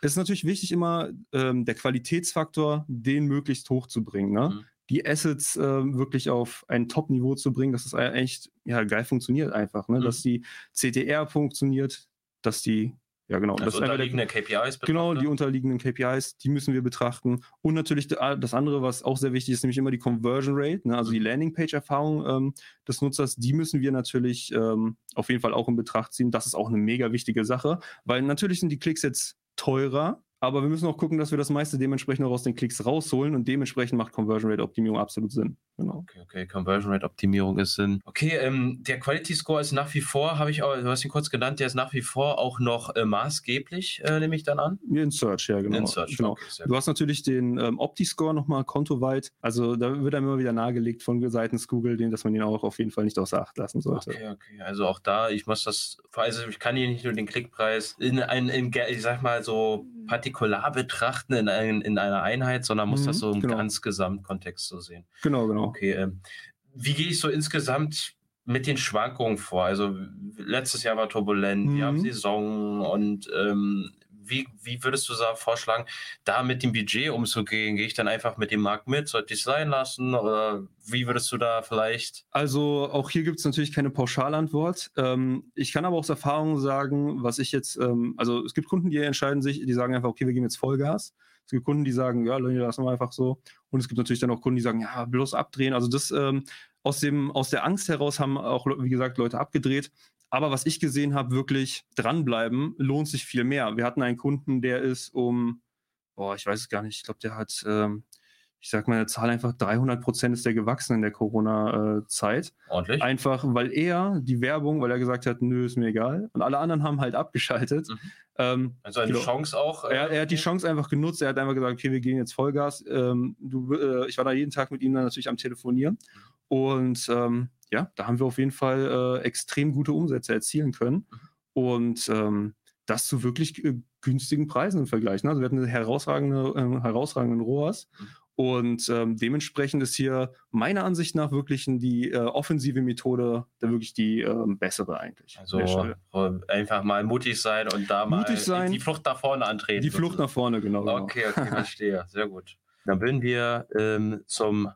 es ist natürlich wichtig, immer ähm, der Qualitätsfaktor, den möglichst hoch zu bringen. Ne? Mhm. Die Assets ähm, wirklich auf ein Top-Niveau zu bringen, dass es e- echt ja, geil funktioniert einfach. Ne? Mhm. Dass die CTR funktioniert, dass die, ja genau, das Also einfach der, unterliegende KPIs Genau, die unterliegenden KPIs, die müssen wir betrachten. Und natürlich da- das andere, was auch sehr wichtig ist, nämlich immer die Conversion Rate, ne? also die Landingpage-Erfahrung ähm, des Nutzers, die müssen wir natürlich ähm, auf jeden Fall auch in Betracht ziehen. Das ist auch eine mega wichtige Sache, weil natürlich sind die Klicks jetzt teurer, aber wir müssen auch gucken, dass wir das meiste dementsprechend auch aus den Klicks rausholen und dementsprechend macht Conversion Rate Optimierung absolut Sinn. Genau. Okay, okay, Conversion Rate Optimierung ist Sinn. Okay, ähm, der Quality Score ist nach wie vor, habe ich auch, du hast ihn kurz genannt, der ist nach wie vor auch noch äh, maßgeblich, äh, nehme ich dann an. In Search, ja, genau. In Search, genau. okay, Du hast natürlich den ähm, Opti-Score nochmal kontoweit. Also da wird einem immer wieder nahegelegt von seitens Google, den, dass man ihn auch auf jeden Fall nicht außer Acht lassen sollte. Okay, okay. Also auch da, ich muss das, also ich kann hier nicht nur den Klickpreis in ein, in, ge- ich sag mal so partikular betrachten in, ein, in einer Einheit, sondern muss Mhm, das so im genau. ganz Gesamtkontext so sehen. Genau, genau. Okay, ähm, wie gehe ich so insgesamt mit den Schwankungen vor? Also letztes Jahr war turbulent, wir haben Mhm. Saison und ähm, wie, wie würdest du da vorschlagen, da mit dem Budget umzugehen? Gehe ich dann einfach mit dem Markt mit? Sollte ich es sein lassen? Oder wie würdest du da vielleicht? Also auch hier gibt es natürlich keine Pauschalantwort. Ähm, ich kann aber aus Erfahrung sagen, was ich jetzt, ähm, also es gibt Kunden, die entscheiden sich, die sagen einfach, okay, wir geben jetzt Vollgas. Es gibt Kunden, die sagen, ja, Leute, lassen wir einfach so. Und es gibt natürlich dann auch Kunden, die sagen, ja, bloß abdrehen. Also das ähm, aus, dem, aus der Angst heraus haben auch, wie gesagt, Leute abgedreht. Aber was ich gesehen habe, wirklich dranbleiben, lohnt sich viel mehr. Wir hatten einen Kunden, der ist um, boah, ich weiß es gar nicht, ich glaube, der hat, ähm, ich sag mal, eine Zahl einfach 300 Prozent ist der gewachsen in der Corona-Zeit. Ordentlich? Einfach, weil er die Werbung, weil er gesagt hat, nö, ist mir egal. Und alle anderen haben halt abgeschaltet. Mhm. Ähm, also eine genau. Chance auch. äh, er, er hat die Chance einfach genutzt. Er hat einfach gesagt, okay, wir gehen jetzt Vollgas. Ähm, du, äh, ich war da jeden Tag mit ihm dann natürlich am Telefonieren. Und ähm, ja, da haben wir auf jeden Fall äh, extrem gute Umsätze erzielen können. Und ähm, das zu wirklich äh, günstigen Preisen im Vergleich. Ne? Also wir hatten eine herausragende, äh, herausragenden ROAS. Mhm. Und ähm, dementsprechend ist hier meiner Ansicht nach wirklich die äh, offensive Methode da wirklich die ähm, bessere eigentlich. Also äh, einfach mal mutig sein und da mal Mutig sein. die Flucht nach vorne antreten. die Flucht nach vorne, genau. genau. Okay, okay, verstehe. Sehr gut. Dann würden wir ähm, zum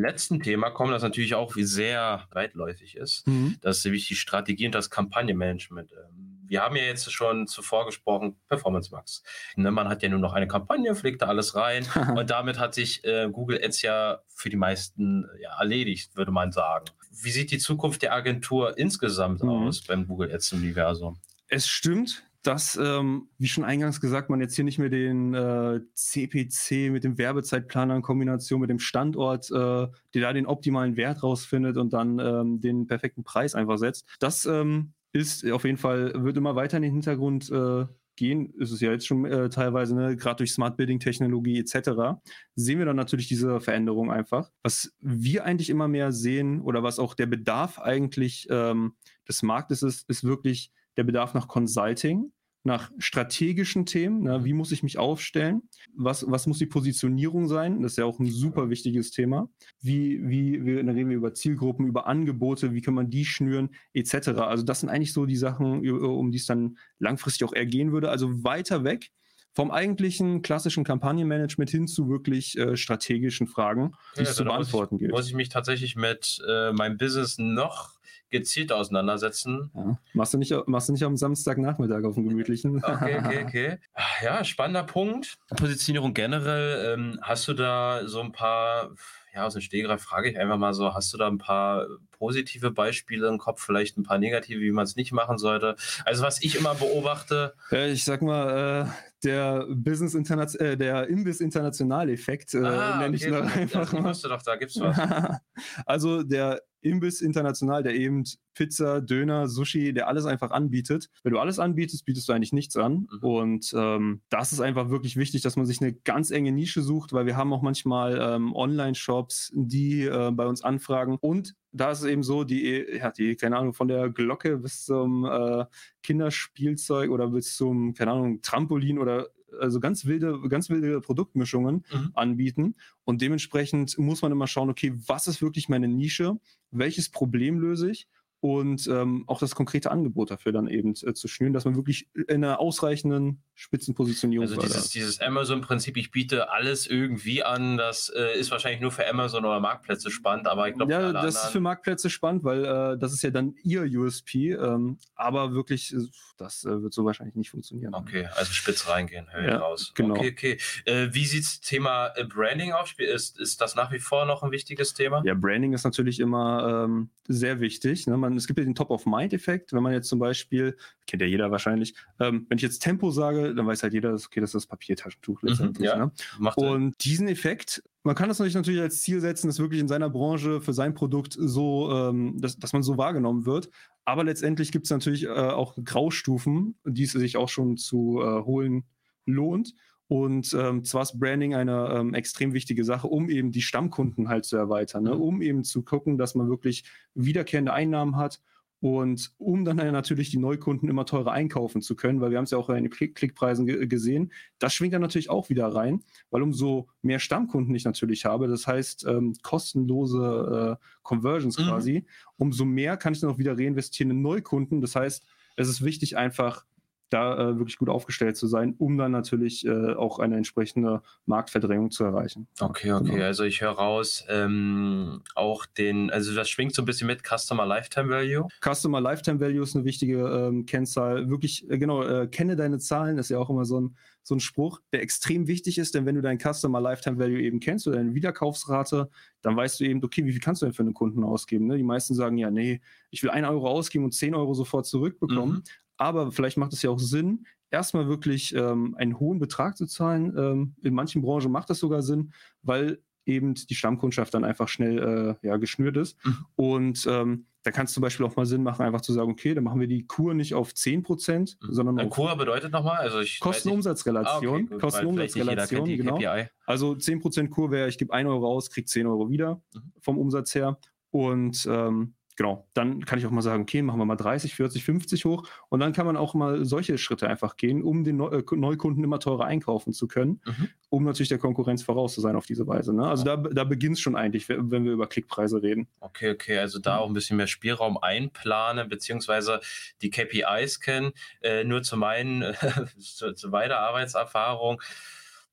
letzten Thema kommen, das natürlich auch sehr weitläufig ist. Mhm. Das ist nämlich die Strategie und das Kampagnenmanagement. Ähm, Wir haben ja jetzt schon zuvor gesprochen, Performance Max. Ne, man hat ja nur noch eine Kampagne, pflegt da alles rein und damit hat sich äh, Google Ads ja für die meisten ja, erledigt, würde man sagen. Wie sieht die Zukunft der Agentur insgesamt Mhm. aus beim Google Ads Universum? Es stimmt, dass, ähm, wie schon eingangs gesagt, man jetzt hier nicht mehr den äh, CPC mit dem Werbezeitplaner in Kombination mit dem Standort, äh, der da den optimalen Wert rausfindet und dann ähm, den perfekten Preis einfach setzt. Das ähm, ist auf jeden Fall, wird immer weiter in den Hintergrund äh, gehen. Ist es ja jetzt schon äh, teilweise, ne, gerade durch Smart Building Technologie etc. sehen wir dann natürlich diese Veränderung einfach. Was wir eigentlich immer mehr sehen oder was auch der Bedarf eigentlich ähm, des Marktes ist, ist wirklich der Bedarf nach Consulting, nach strategischen Themen. Ne? Wie muss ich mich aufstellen? Was, was muss die Positionierung sein? Das ist ja auch ein super wichtiges Thema. Wie, wie, wir, dann reden wir über Zielgruppen, über Angebote, wie kann man die schnüren, etc. Also das sind eigentlich so die Sachen, um die es dann langfristig auch eher gehen würde. Also weiter weg vom eigentlichen klassischen Kampagnenmanagement hin zu wirklich äh, strategischen Fragen, die es also zu da muss beantworten ich, gilt. Muss ich mich tatsächlich mit äh, meinem Business noch gezielt auseinandersetzen. Ja. Machst, du nicht, machst du nicht am Samstagnachmittag auf dem gemütlichen? Okay, okay, okay. Ja, spannender Punkt. Positionierung generell. Ähm, hast du da so ein paar, ja, aus dem Stegreif frage ich einfach mal so, hast du da ein paar positive Beispiele im Kopf, vielleicht ein paar negative, wie man es nicht machen sollte? Also, was ich immer beobachte. Ja, ich sag mal, äh, der Business Interna äh, der Imbiss International Effekt, äh, Ah, nenne ich okay, ihn gut. einfach ich mal. wusste doch, da gibt's was. also der Imbiss international, der eben Pizza, Döner, Sushi, der alles einfach anbietet. Wenn du alles anbietest, bietest du eigentlich nichts an. Mhm. Und ähm, das ist einfach wirklich wichtig, dass man sich eine ganz enge Nische sucht, weil wir haben auch manchmal ähm, Online-Shops, die äh, bei uns anfragen. Und da ist es eben so, die, ja, die, keine Ahnung, von der Glocke bis zum äh, Kinderspielzeug oder bis zum, keine Ahnung, Trampolin oder also ganz wilde, ganz wilde Produktmischungen mhm. anbieten. Und dementsprechend muss man immer schauen, okay, was ist wirklich meine Nische? Welches Problem löse ich? Und ähm, auch das konkrete Angebot dafür dann eben äh, zu schnüren, dass man wirklich in einer ausreichenden Spitzenpositionierung Also dieses, dieses Amazon-Prinzip, ich biete alles irgendwie an, das äh, ist wahrscheinlich nur für Amazon oder Marktplätze spannend, aber ich glaube, ja, das ist für Marktplätze spannend, weil äh, das ist ja dann ihr USP, ähm, aber wirklich, äh, das äh, wird so wahrscheinlich nicht funktionieren. Okay, also spitz reingehen, höre ich ja, raus. Genau. Okay, okay. Äh, wie sieht das Thema Branding aus? Ist, ist das nach wie vor noch ein wichtiges Thema? Ja, Branding ist natürlich immer ähm, sehr wichtig. Ne? Man, es gibt ja den Top-of-Mind-Effekt, wenn man jetzt zum Beispiel, kennt ja jeder wahrscheinlich, ähm, wenn ich jetzt Tempo sage, dann weiß halt jeder, okay, das ist das Papiertaschentuch mhm, letztendlich. Mhm, ja, ne? Und diesen Effekt, man kann das natürlich als Ziel setzen, dass wirklich in seiner Branche für sein Produkt so, ähm, dass, dass man so wahrgenommen wird. Aber letztendlich gibt es natürlich äh, auch Graustufen, die es sich auch schon zu äh, holen lohnt. Und ähm, zwar ist Branding eine ähm, extrem wichtige Sache, um eben die Stammkunden halt zu erweitern, ne? Mhm. um eben zu gucken, dass man wirklich wiederkehrende Einnahmen hat und um dann natürlich die Neukunden immer teurer einkaufen zu können, weil wir haben es ja auch in den Klick Klickpreisen gesehen, das schwingt dann natürlich auch wieder rein, weil umso mehr Stammkunden ich natürlich habe, das heißt ähm, kostenlose äh, Conversions mhm. quasi, umso mehr kann ich dann auch wieder reinvestieren in Neukunden. Das heißt, es ist wichtig einfach da äh, wirklich gut aufgestellt zu sein, um dann natürlich äh, auch eine entsprechende Marktverdrängung zu erreichen. Okay, okay. Genau. Also ich höre raus, ähm, auch den, also das schwingt so ein bisschen mit Customer Lifetime Value. Customer Lifetime Value ist eine wichtige ähm, Kennzahl. Wirklich, äh, genau, äh, kenne deine Zahlen, ist ja auch immer so ein, so ein Spruch, der extrem wichtig ist, denn wenn du deinen Customer Lifetime Value eben kennst oder deine Wiederkaufsrate, dann weißt du eben, okay, wie viel kannst du denn für einen Kunden ausgeben? Ne? Die meisten sagen ja, nee, ich will 1 Euro ausgeben und 10 Euro sofort zurückbekommen. Mhm. Aber vielleicht macht es ja auch Sinn, erstmal wirklich ähm, einen hohen Betrag zu zahlen. Ähm, in manchen Branchen macht das sogar Sinn, weil eben die Stammkundschaft dann einfach schnell äh, ja, geschnürt ist. Mhm. Und ähm, da kann es zum Beispiel auch mal Sinn machen, einfach zu sagen, okay, dann machen wir die Kur nicht auf 10 Prozent, mhm. sondern auf Kur bedeutet nochmal? Also Kostenumsatzrelation. Ah, okay, Kostenumsatzrelation, genau. Also 10 Prozent Kur wäre, ich gebe 1 Euro aus, kriege 10 Euro wieder mhm. vom Umsatz her. Und ähm, genau, dann kann ich auch mal sagen, okay, machen wir mal 30, 40, 50 hoch und dann kann man auch mal solche Schritte einfach gehen, um den Neu äh, Neukunden immer teurer einkaufen zu können, mhm. um natürlich der Konkurrenz voraus zu sein auf diese Weise. Ne? Also da, da beginnt es schon eigentlich, wenn wir über Klickpreise reden. Okay, okay, also da auch ein bisschen mehr Spielraum einplanen, beziehungsweise die KPIs kennen. Äh, nur zu meinen, zu, zu meiner Arbeitserfahrung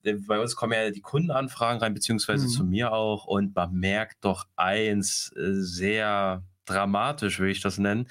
äh, bei uns kommen ja die Kundenanfragen rein, beziehungsweise mhm. zu mir auch, und man merkt doch eins äh, sehr dramatisch, will ich das nennen.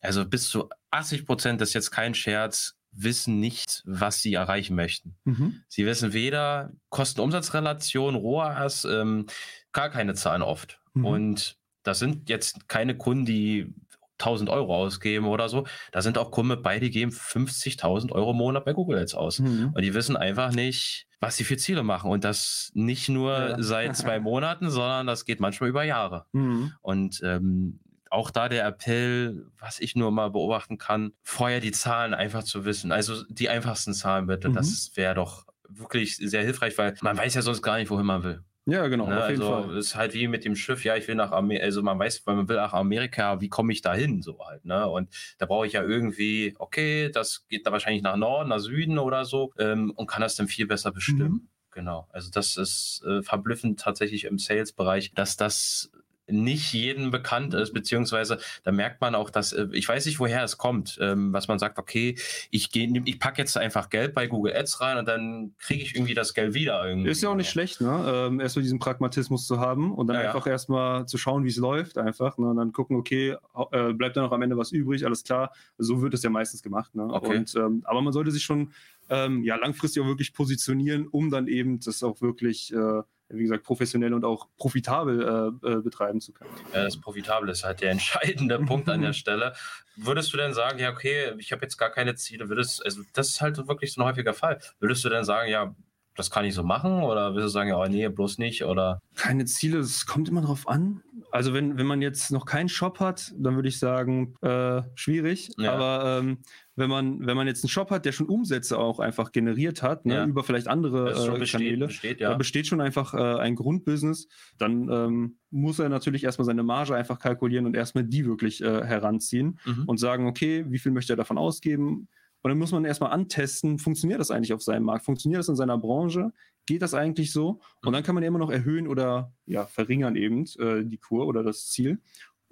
Also bis zu 80 Prozent, das ist jetzt kein Scherz, wissen nicht, was sie erreichen möchten. Mhm. Sie wissen weder Kosten-Umsatz-Relation, ROAS, ähm, gar keine Zahlen oft. Mhm. Und das sind jetzt keine Kunden, die 1000 Euro ausgeben oder so. Da sind auch Kunden bei, die geben 50.000 Euro im Monat bei Google jetzt aus. Mhm. Und die wissen einfach nicht, was sie für Ziele machen. Und das nicht nur ja. seit zwei Monaten, sondern das geht manchmal über Jahre. Mhm. Und ähm, auch da der Appell, was ich nur mal beobachten kann, vorher die Zahlen einfach zu wissen. Also die einfachsten Zahlen bitte. Mhm. Das wäre doch wirklich sehr hilfreich, weil man weiß ja sonst gar nicht, wohin man will. Ja, genau. Ne? also es ist halt wie mit dem Schiff, ja, ich will nach Amerika, also man weiß, weil man will nach Amerika, wie komme ich da hin, so halt, ne? Und da brauche ich ja irgendwie, okay, das geht da wahrscheinlich nach Norden, nach Süden oder so ähm, und kann das dann viel besser bestimmen. Mhm. Genau. Also das ist äh, verblüffend tatsächlich im Sales-Bereich, dass das nicht jedem bekannt ist, beziehungsweise da merkt man auch, dass äh, ich weiß nicht, woher es kommt, ähm, was man sagt, okay, ich gehe, ich packe jetzt einfach Geld bei Google Ads rein und dann kriege ich irgendwie das Geld wieder irgendwie. Ist ja auch nicht schlecht, ne? Ähm, erstmal diesen Pragmatismus zu haben und dann ja, einfach ja. erstmal zu schauen, wie es läuft, einfach, ne? Und dann gucken, okay, äh, bleibt da noch am Ende was übrig, alles klar. So wird es ja meistens gemacht, ne? Okay. Und, ähm, aber man sollte sich schon ähm, ja langfristig auch wirklich positionieren, um dann eben das auch wirklich äh, wie gesagt, professionell und auch profitabel äh, äh, betreiben zu können. Ja, das Profitabel ist halt der entscheidende Punkt an der Stelle. Würdest du denn sagen, ja, okay, ich habe jetzt gar keine Ziele, würdest, also das ist halt wirklich so ein häufiger Fall. Würdest du denn sagen, ja, das kann ich so machen? Oder willst du sagen, oh nee, bloß nicht? Oder? Keine Ziele, es kommt immer drauf an. Also wenn, wenn man jetzt noch keinen Shop hat, dann würde ich sagen, äh, schwierig. Ja. Aber ähm, wenn man, wenn man jetzt einen Shop hat, der schon Umsätze auch einfach generiert hat, ne, ja. über vielleicht andere äh, besteht, Kanäle, besteht, ja. da besteht schon einfach äh, ein Grundbusiness, dann ähm, muss er natürlich erstmal seine Marge einfach kalkulieren und erstmal die wirklich äh, heranziehen mhm. und sagen, okay, wie viel möchte er davon ausgeben? Und dann muss man erstmal antesten, funktioniert das eigentlich auf seinem Markt? Funktioniert das in seiner Branche? Geht das eigentlich so? Und dann kann man ja immer noch erhöhen oder ja, verringern eben äh, die Kur oder das Ziel.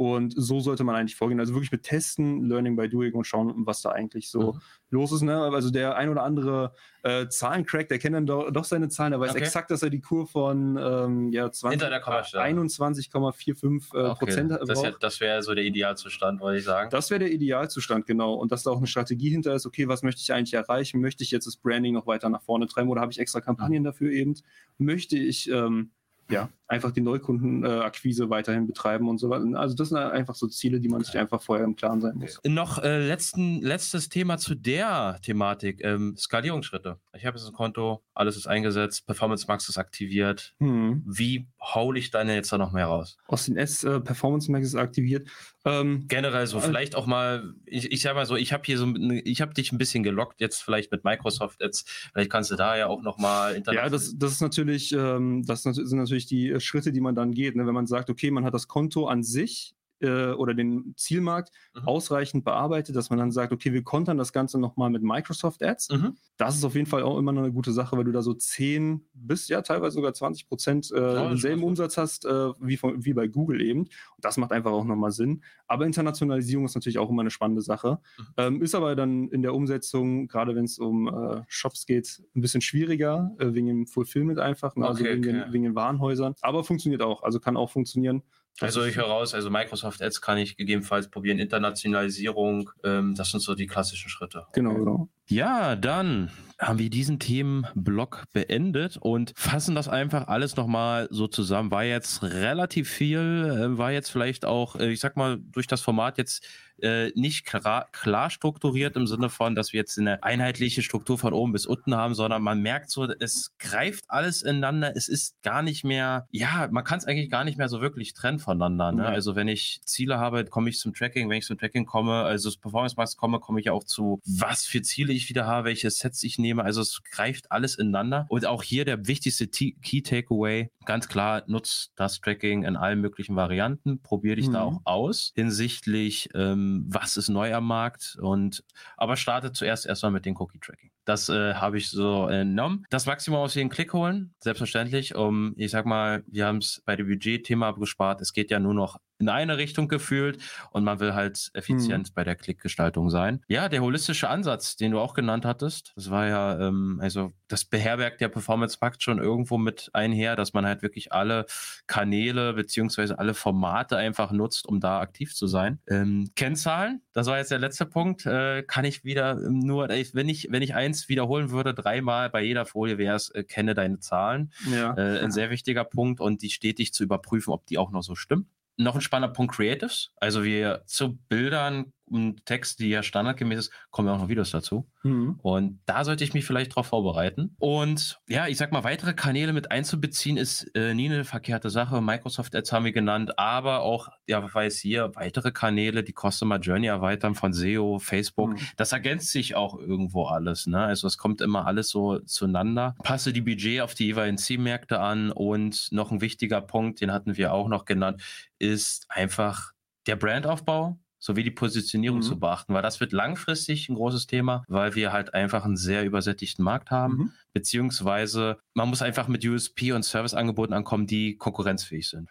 Und so sollte man eigentlich vorgehen. Also wirklich mit Testen, Learning by Doing und schauen, was da eigentlich so mhm. los ist. Ne? Also der ein oder andere äh, Zahlencrack, der kennt dann doch, doch, seine Zahlen, der weiß okay. exakt, dass er die Kur von ähm, ja, 21,45 äh, okay. Prozent Das, ja, das wäre so der Idealzustand, wollte ich sagen. Das wäre der Idealzustand, genau. Und dass da auch eine Strategie hinter ist, okay, was möchte ich eigentlich erreichen? Möchte ich jetzt das Branding noch weiter nach vorne treiben oder habe ich extra Kampagnen mhm. dafür eben? Möchte ich ähm, ja, einfach die Neukundenakquise weiterhin betreiben und so weiter. Also das sind einfach so Ziele, die man sich einfach vorher im Klaren sein muss. Noch äh, letzten, letztes Thema zu der Thematik, ähm, Skalierungsschritte. Ich habe jetzt ein Konto, alles ist eingesetzt, Performance Max ist aktiviert. Hm. Wie haule ich deine jetzt da noch mehr raus? Aus den S äh, Performance Max ist aktiviert. Ähm, Generell so, äh, vielleicht auch mal, ich, ich sag mal so, ich habe hier so, ich habe dich ein bisschen gelockt jetzt vielleicht mit Microsoft jetzt, vielleicht kannst du da ja auch nochmal Ja, das, das ist natürlich, ähm, das sind natürlich die äh, Schritte, die man dann geht. Ne? Wenn man sagt, okay, man hat das Konto an sich äh, oder den Zielmarkt mhm. ausreichend bearbeitet, dass man dann sagt, okay, wir kontern das Ganze nochmal mit Microsoft Ads. Mhm. Das ist auf jeden Fall auch immer noch eine gute Sache, weil du da so 10 bis ja teilweise sogar 20 Prozent äh, ja, denselben Umsatz hast äh, wie, von, wie bei Google eben. Und das macht einfach auch nochmal Sinn. Aber Internationalisierung ist natürlich auch immer eine spannende Sache. Mhm. Ähm, ist aber dann in der Umsetzung, gerade wenn es um äh, Shops geht, ein bisschen schwieriger, äh, wegen dem Fulfillment einfach, ne? also okay, wegen, okay. Den, wegen den Warenhäusern. Aber funktioniert auch, also kann auch funktionieren. Also ich höre raus, also Microsoft Ads kann ich gegebenenfalls probieren, Internationalisierung, ähm, das sind so die klassischen Schritte. Genau, genau. Ja, dann haben wir diesen Themenblock beendet und fassen das einfach alles nochmal so zusammen. War jetzt relativ viel, äh, war jetzt vielleicht auch, äh, ich sag mal, durch das Format jetzt äh, nicht klar, klar strukturiert im Sinne von, dass wir jetzt eine einheitliche Struktur von oben bis unten haben, sondern man merkt so, es greift alles ineinander. Es ist gar nicht mehr, ja, man kann es eigentlich gar nicht mehr so wirklich trennen voneinander. Ne? Also wenn ich Ziele habe, komme ich zum Tracking. Wenn ich zum Tracking komme, also das Performance Max komme, komme ich auch zu, was für Ziele ich wieder habe, welche Sets ich nehme. Also es greift alles ineinander. Und auch hier der wichtigste Key Takeaway, ganz klar, nutzt das Tracking in allen möglichen Varianten, probiere dich mhm. da auch aus hinsichtlich ähm, was ist neu am Markt und aber startet zuerst erstmal mit dem Cookie Tracking. Das äh, habe ich so entnommen. Das Maximum aus jeden Klick holen, selbstverständlich. Um, ich sag mal, wir haben es bei dem Budget-Thema gespart. Es geht ja nur noch in eine Richtung gefühlt und man will halt effizient hm. bei der Klickgestaltung sein. Ja, der holistische Ansatz, den du auch genannt hattest, das war ja, ähm, also das beherbergt der Performance Markt schon irgendwo mit einher, dass man halt wirklich alle Kanäle beziehungsweise alle Formate einfach nutzt, um da aktiv zu sein. Ähm, Kennzahlen, das war jetzt der letzte Punkt, äh, kann ich wieder nur, wenn ich, wenn ich eins wiederholen würde, dreimal bei jeder Folie wäre es, äh, kenne deine Zahlen. Ja. Äh, ein sehr wichtiger Punkt und die stetig zu überprüfen, ob die auch noch so stimmen noch ein spannender Punkt Creatives. Also wir zu Bildern und Text, die ja standardgemäß ist, kommen ja auch noch Videos dazu. Mhm. Und da sollte ich mich vielleicht darauf vorbereiten. Und ja, ich sag mal, weitere Kanäle mit einzubeziehen ist äh, nie eine verkehrte Sache. Microsoft Ads haben wir genannt, aber auch, ja, weiß hier, weitere Kanäle, die Customer Journey erweitern von SEO, Facebook. Mhm. Das ergänzt sich auch irgendwo alles. Ne? Also es kommt immer alles so zueinander. Passe die Budget auf die jeweiligen Zielmärkte an und noch ein wichtiger Punkt, den hatten wir auch noch genannt, ist einfach der Brandaufbau sowie die Positionierung mhm. zu beachten, weil das wird langfristig ein großes Thema, weil wir halt einfach einen sehr übersättigten Markt haben, mhm. beziehungsweise man muss einfach mit USP und Serviceangeboten ankommen, die konkurrenzfähig sind.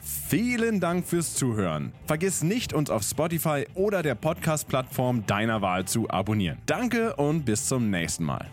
Vielen Dank fürs Zuhören. Vergiss nicht, uns auf Spotify oder der Podcast-Plattform deiner Wahl zu abonnieren. Danke und bis zum nächsten Mal.